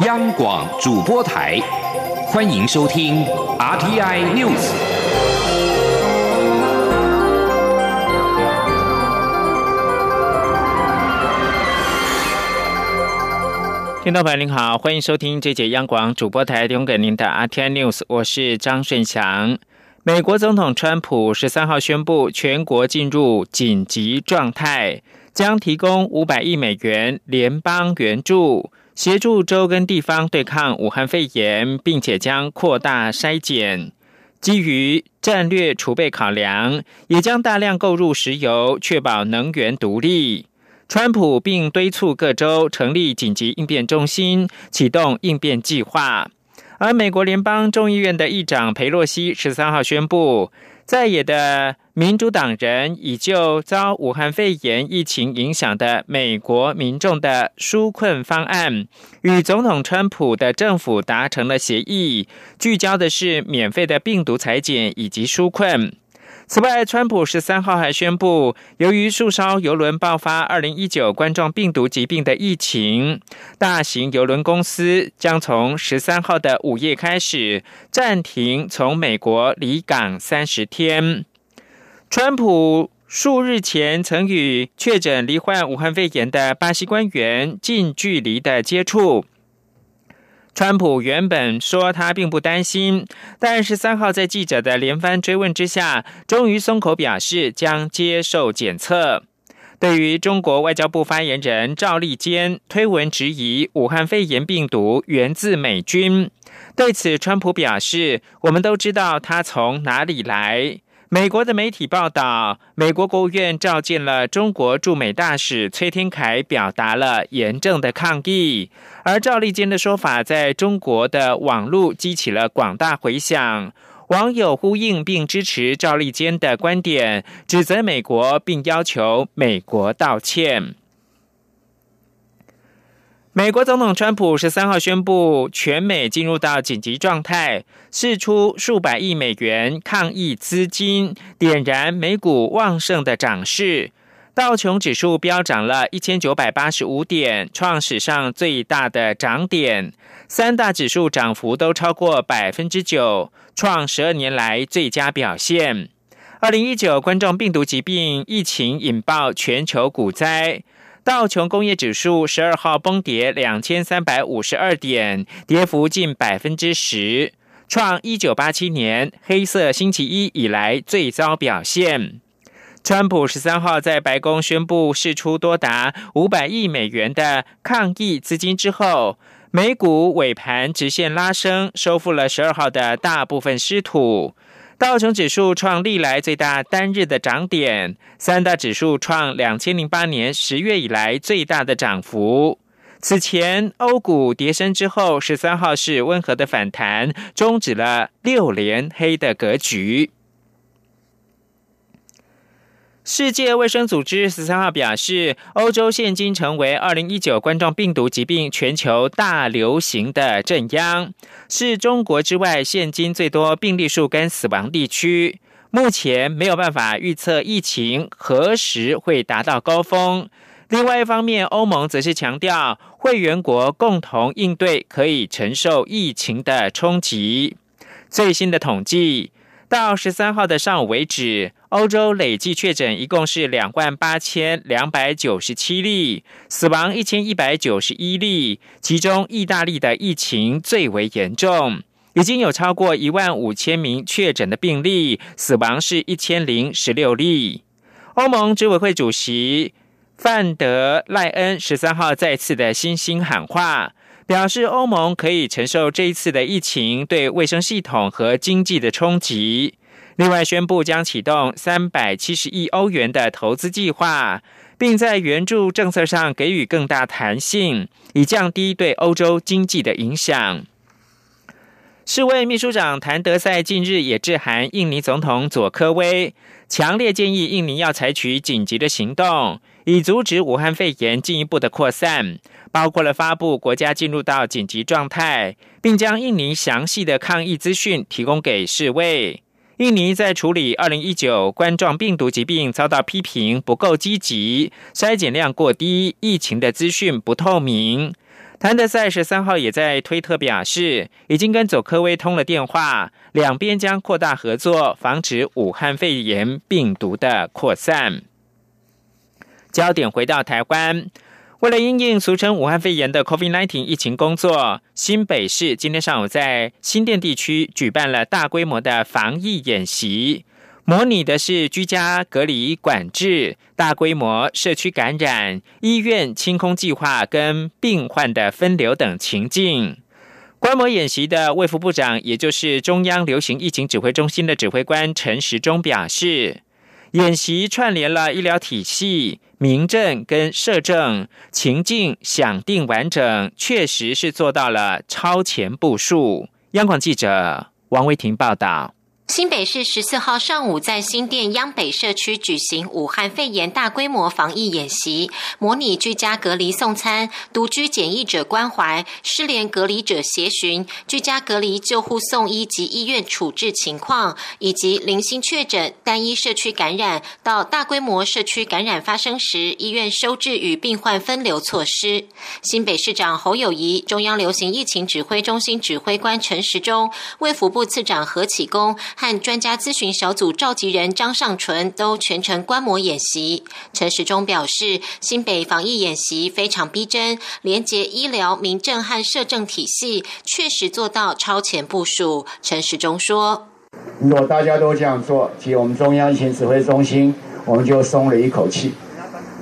央广主播台，欢迎收听 RTI News。听众朋友您好，欢迎收听这节央广主播台提供给您的 RTI News，我是张顺祥。美国总统川普十三号宣布，全国进入紧急状态，将提供五百亿美元联邦援助，协助州跟地方对抗武汉肺炎，并且将扩大筛检。基于战略储备考量，也将大量购入石油，确保能源独立。川普并敦促各州成立紧急应变中心，启动应变计划。而美国联邦众议院的议长佩洛西十三号宣布，在野的民主党人已就遭武汉肺炎疫情影响的美国民众的纾困方案，与总统川普的政府达成了协议，聚焦的是免费的病毒裁剪以及纾困。此外，川普十三号还宣布，由于数艘游轮爆发二零一九冠状病毒疾病的疫情，大型游轮公司将从十三号的午夜开始暂停从美国离港三十天。川普数日前曾与确诊罹患武汉肺炎的巴西官员近距离的接触。川普原本说他并不担心，但十三号在记者的连番追问之下，终于松口表示将接受检测。对于中国外交部发言人赵立坚推文质疑武汉肺炎病毒源自美军，对此川普表示：“我们都知道它从哪里来。”美国的媒体报道，美国国务院召见了中国驻美大使崔天凯，表达了严正的抗议。而赵立坚的说法在中国的网络激起了广大回响，网友呼应并支持赵立坚的观点，指责美国，并要求美国道歉。美国总统川普十三号宣布，全美进入到紧急状态，释出数百亿美元抗疫资金，点燃美股旺盛的涨势。道琼指数飙涨了一千九百八十五点，创史上最大的涨点。三大指数涨幅都超过百分之九，创十二年来最佳表现。二零一九冠状病毒疾病疫情引爆全球股灾。道琼工业指数十二号崩跌两千三百五十二点，跌幅近百分之十，创一九八七年黑色星期一以来最糟表现。川普十三号在白宫宣布释出多达五百亿美元的抗疫资金之后，美股尾盘直线拉升，收复了十二号的大部分失土。道琼指数创历来最大单日的涨点，三大指数创两千零八年十月以来最大的涨幅。此前欧股跌升之后，十三号是温和的反弹，终止了六连黑的格局。世界卫生组织十三号表示，欧洲现今成为二零一九冠状病毒疾病全球大流行的震央，是中国之外现今最多病例数跟死亡地区。目前没有办法预测疫情何时会达到高峰。另外一方面，欧盟则是强调，会员国共同应对可以承受疫情的冲击。最新的统计。到十三号的上午为止，欧洲累计确诊一共是两万八千两百九十七例，死亡一千一百九十一例。其中，意大利的疫情最为严重，已经有超过一万五千名确诊的病例，死亡是一千零十六例。欧盟执委会主席范德赖恩十三号再次的新兴喊话。表示欧盟可以承受这一次的疫情对卫生系统和经济的冲击。另外，宣布将启动三百七十亿欧元的投资计划，并在援助政策上给予更大弹性，以降低对欧洲经济的影响。世卫秘书长谭德赛近日也致函印尼总统佐科威，强烈建议印尼要采取紧急的行动，以阻止武汉肺炎进一步的扩散。包括了发布国家进入到紧急状态，并将印尼详细的抗疫资讯提供给世卫。印尼在处理二零一九冠状病毒疾病遭到批评不够积极，筛检量过低，疫情的资讯不透明。谭德赛十三号也在推特表示，已经跟佐科威通了电话，两边将扩大合作，防止武汉肺炎病毒的扩散。焦点回到台湾，为了应应俗称武汉肺炎的 COVID-19 疫情工作，新北市今天上午在新店地区举办了大规模的防疫演习。模拟的是居家隔离管制、大规模社区感染、医院清空计划跟病患的分流等情境。观摩演习的卫福部长，也就是中央流行疫情指挥中心的指挥官陈时中表示，演习串联了医疗体系、民政跟社政情境，想定完整，确实是做到了超前部署。央广记者王维婷报道。新北市十四号上午在新店央北社区举行武汉肺炎大规模防疫演习，模拟居家隔离送餐、独居检疫者关怀、失联隔离者协寻、居家隔离救护送医及医院处置情况，以及零星确诊、单一社区感染到大规模社区感染发生时，医院收治与病患分流措施。新北市长侯友谊、中央流行疫情指挥中心指挥官陈时中、卫福部次长何启功。和专家咨询小组召集人张尚纯都全程观摩演习。陈时中表示，新北防疫演习非常逼真，连接医疗、民政和社政体系，确实做到超前部署。陈时中说：“如果大家都这样做，及我们中央疫情指挥中心我们就松了一口气。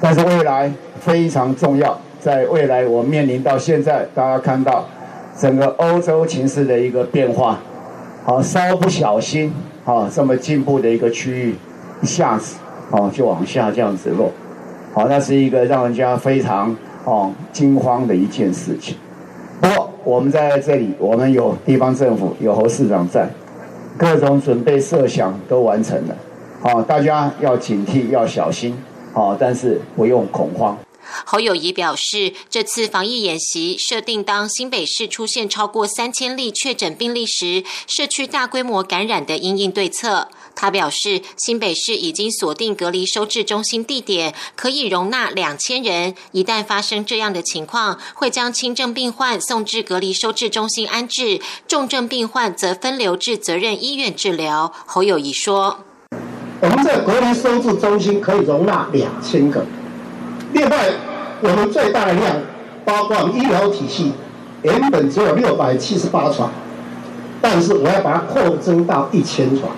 但是未来非常重要，在未来我面临到现在，大家看到整个欧洲情势的一个变化。”好，稍不小心，啊，这么进步的一个区域，一下子，啊，就往下这样子落，好，那是一个让人家非常啊惊慌的一件事情。不过我们在这里，我们有地方政府，有侯市长在，各种准备设想都完成了，啊，大家要警惕，要小心，啊，但是不用恐慌。侯友谊表示，这次防疫演习设定，当新北市出现超过三千例确诊病例时，社区大规模感染的应应对策。他表示，新北市已经锁定隔离收治中心地点，可以容纳两千人。一旦发生这样的情况，会将轻症病患送至隔离收治中心安置，重症病患则分流至责任医院治疗。侯友谊说：“我们在隔离收治中心可以容纳两千个。”另外，我们最大的量，包括医疗体系，原本只有六百七十八床，但是我要把它扩增到一千床。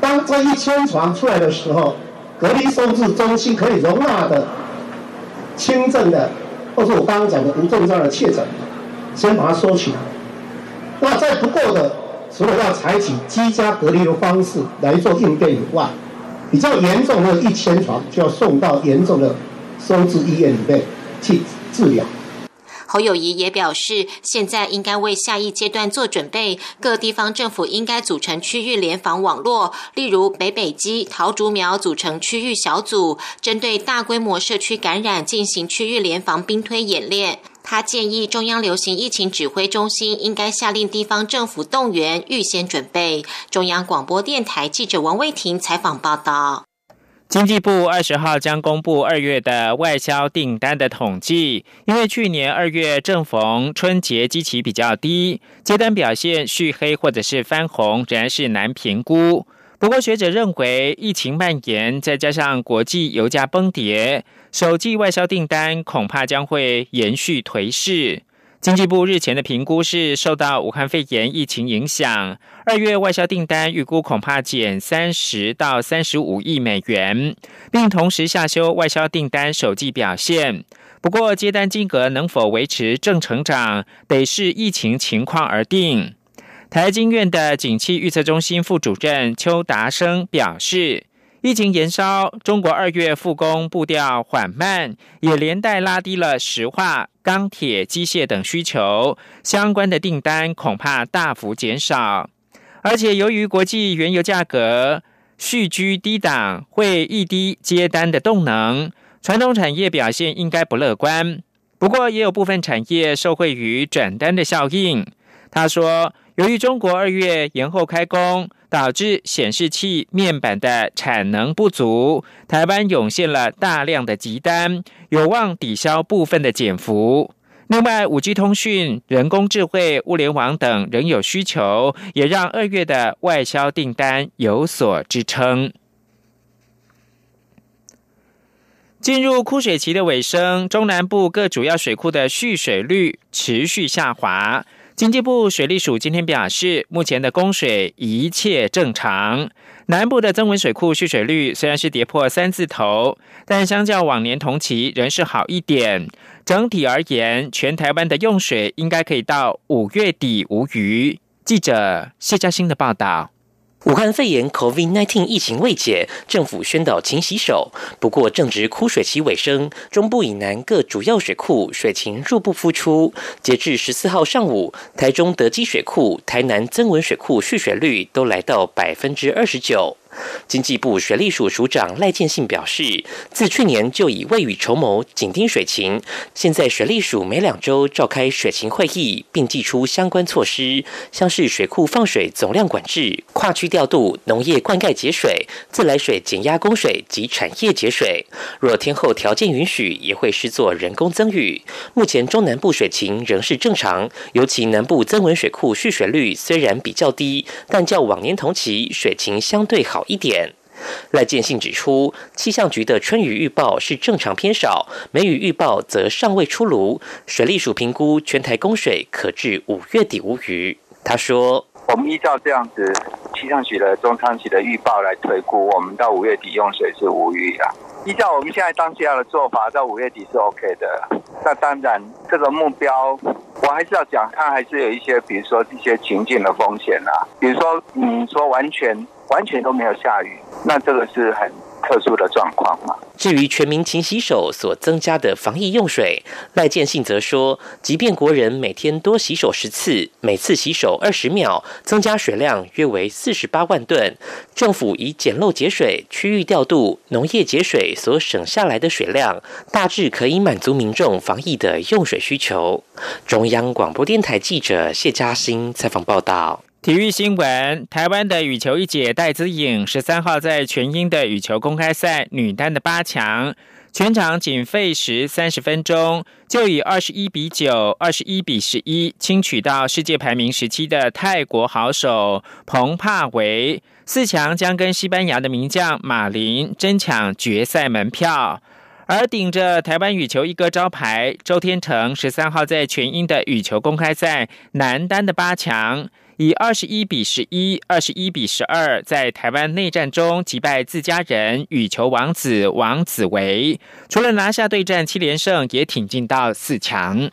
当这一千床出来的时候，隔离收治中心可以容纳的轻症的，或是我刚刚讲的无症状的确诊，先把它收起来。那在不够的，除了要采取居家隔离的方式来做应变以外，比较严重的一千床就要送到严重的收治医院里面去治疗。侯友谊也表示，现在应该为下一阶段做准备，各地方政府应该组成区域联防网络，例如北北基、桃竹苗组成区域小组，针对大规模社区感染进行区域联防兵推演练。他建议中央流行疫情指挥中心应该下令地方政府动员预先准备。中央广播电台记者王卫婷采访报道。经济部二十号将公布二月的外销订单的统计，因为去年二月正逢春节，基期比较低，接单表现续黑或者是翻红，仍然是难评估。不过学者认为，疫情蔓延，再加上国际油价崩跌。首季外销订单恐怕将会延续颓势。经济部日前的评估是受到武汉肺炎疫情影响，二月外销订单预估恐怕减三十到三十五亿美元，并同时下修外销订单首季表现。不过接单金额能否维持正成长，得视疫情情况而定。台经院的景气预测中心副主任邱达生表示。疫情延烧，中国二月复工步调缓慢，也连带拉低了石化、钢铁、机械等需求，相关的订单恐怕大幅减少。而且由于国际原油价格续居低档，会一低接单的动能，传统产业表现应该不乐观。不过也有部分产业受惠于转单的效应。他说，由于中国二月延后开工。导致显示器面板的产能不足，台湾涌现了大量的急单，有望抵消部分的减幅。另外，五 G 通讯、人工智慧、物联网等仍有需求，也让二月的外销订单有所支撑。进入枯水期的尾声，中南部各主要水库的蓄水率持续下滑。经济部水利署今天表示，目前的供水一切正常。南部的增文水库蓄水率虽然是跌破三字头，但相较往年同期仍是好一点。整体而言，全台湾的用水应该可以到五月底无虞。记者谢嘉欣的报道。武汉肺炎 （COVID-19） 疫情未解，政府宣导勤洗手。不过，正值枯水期尾声，中部以南各主要水库水情入不敷出。截至十四号上午，台中德基水库、台南增文水库蓄水率都来到百分之二十九。经济部水利署署长赖建信表示，自去年就已未雨绸缪，紧盯水情。现在水利署每两周召开水情会议，并寄出相关措施，像是水库放水总量管制、跨区调度、农业灌溉节水、自来水减压供水及产业节水。若天候条件允许，也会施作人工增雨。目前中南部水情仍是正常，尤其南部增文水库蓄水率虽然比较低，但较往年同期水情相对好。一点，赖建信指出，气象局的春雨预报是正常偏少，梅雨预报则尚未出炉。水利署评估全台供水可至五月底无虞。他说：“我们依照这样子气象局的中长期的预报来推估，我们到五月底用水是无虞的。依照我们现在当下的做法，到五月底是 OK 的。那当然，这个目标我还是要讲，它还是有一些，比如说一些情境的风险啊，比如说你说完全。”完全都没有下雨，那这个是很特殊的状况嘛？至于全民勤洗手所增加的防疫用水，赖建信则说，即便国人每天多洗手十次，每次洗手二十秒，增加水量约为四十八万吨。政府以简陋节水、区域调度、农业节水所省下来的水量，大致可以满足民众防疫的用水需求。中央广播电台记者谢嘉欣采访报道。体育新闻：台湾的羽球一姐戴资颖十三号在全英的羽球公开赛女单的八强，全场仅费时三十分钟，就以二十一比九、二十一比十一轻取到世界排名十七的泰国好手彭帕维。四强将跟西班牙的名将马林争抢决赛门票。而顶着台湾羽球一哥招牌，周天成十三号在全英的羽球公开赛男单的八强。以二十一比十一、二十一比十二，在台湾内战中击败自家人羽球王子王子维，除了拿下对战七连胜，也挺进到四强。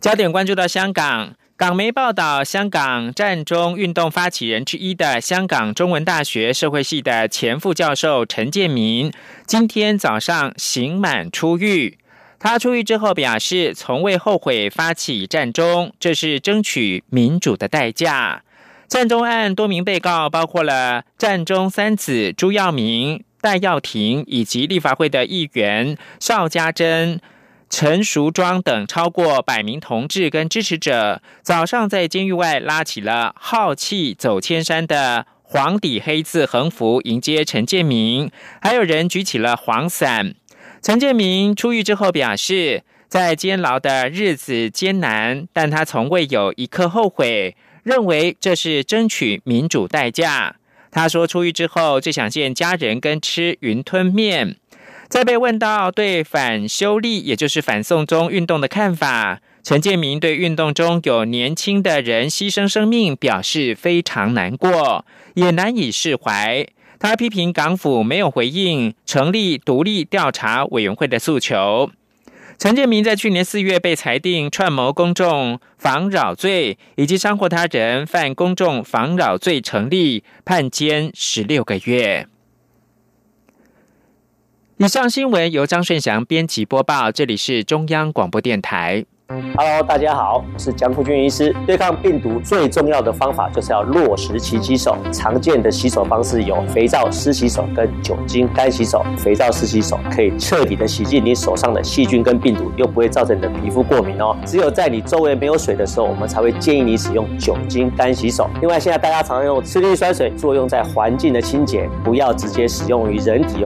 焦点关注到香港，港媒报道，香港战中运动发起人之一的香港中文大学社会系的前副教授陈建民，今天早上刑满出狱。他出狱之后表示，从未后悔发起战中，这是争取民主的代价。战中案多名被告包括了战中三子朱耀明、戴耀廷以及立法会的议员邵家珍、陈淑庄等超过百名同志跟支持者，早上在监狱外拉起了“浩气走千山”的黄底黑字横幅迎接陈建明，还有人举起了黄伞。陈建明出狱之后表示，在监牢的日子艰难，但他从未有一刻后悔，认为这是争取民主代价。他说，出狱之后最想见家人跟吃云吞面。在被问到对反修例，也就是反送中运动的看法，陈建明对运动中有年轻的人牺牲生命表示非常难过，也难以释怀。他批评港府没有回应成立独立调查委员会的诉求。陈建明在去年四月被裁定串谋公众妨扰罪以及伤害他人犯公众妨扰罪成立，判监十六个月。以上新闻由张顺祥编辑播报，这里是中央广播电台。Hello，大家好，我是江富军医师。对抗病毒最重要的方法就是要落实勤洗手。常见的洗手方式有肥皂湿洗手跟酒精干洗手。肥皂湿洗手可以彻底的洗净你手上的细菌跟病毒，又不会造成你的皮肤过敏哦。只有在你周围没有水的时候，我们才会建议你使用酒精干洗手。另外，现在大家常用次氯酸水，作用在环境的清洁，不要直接使用于人体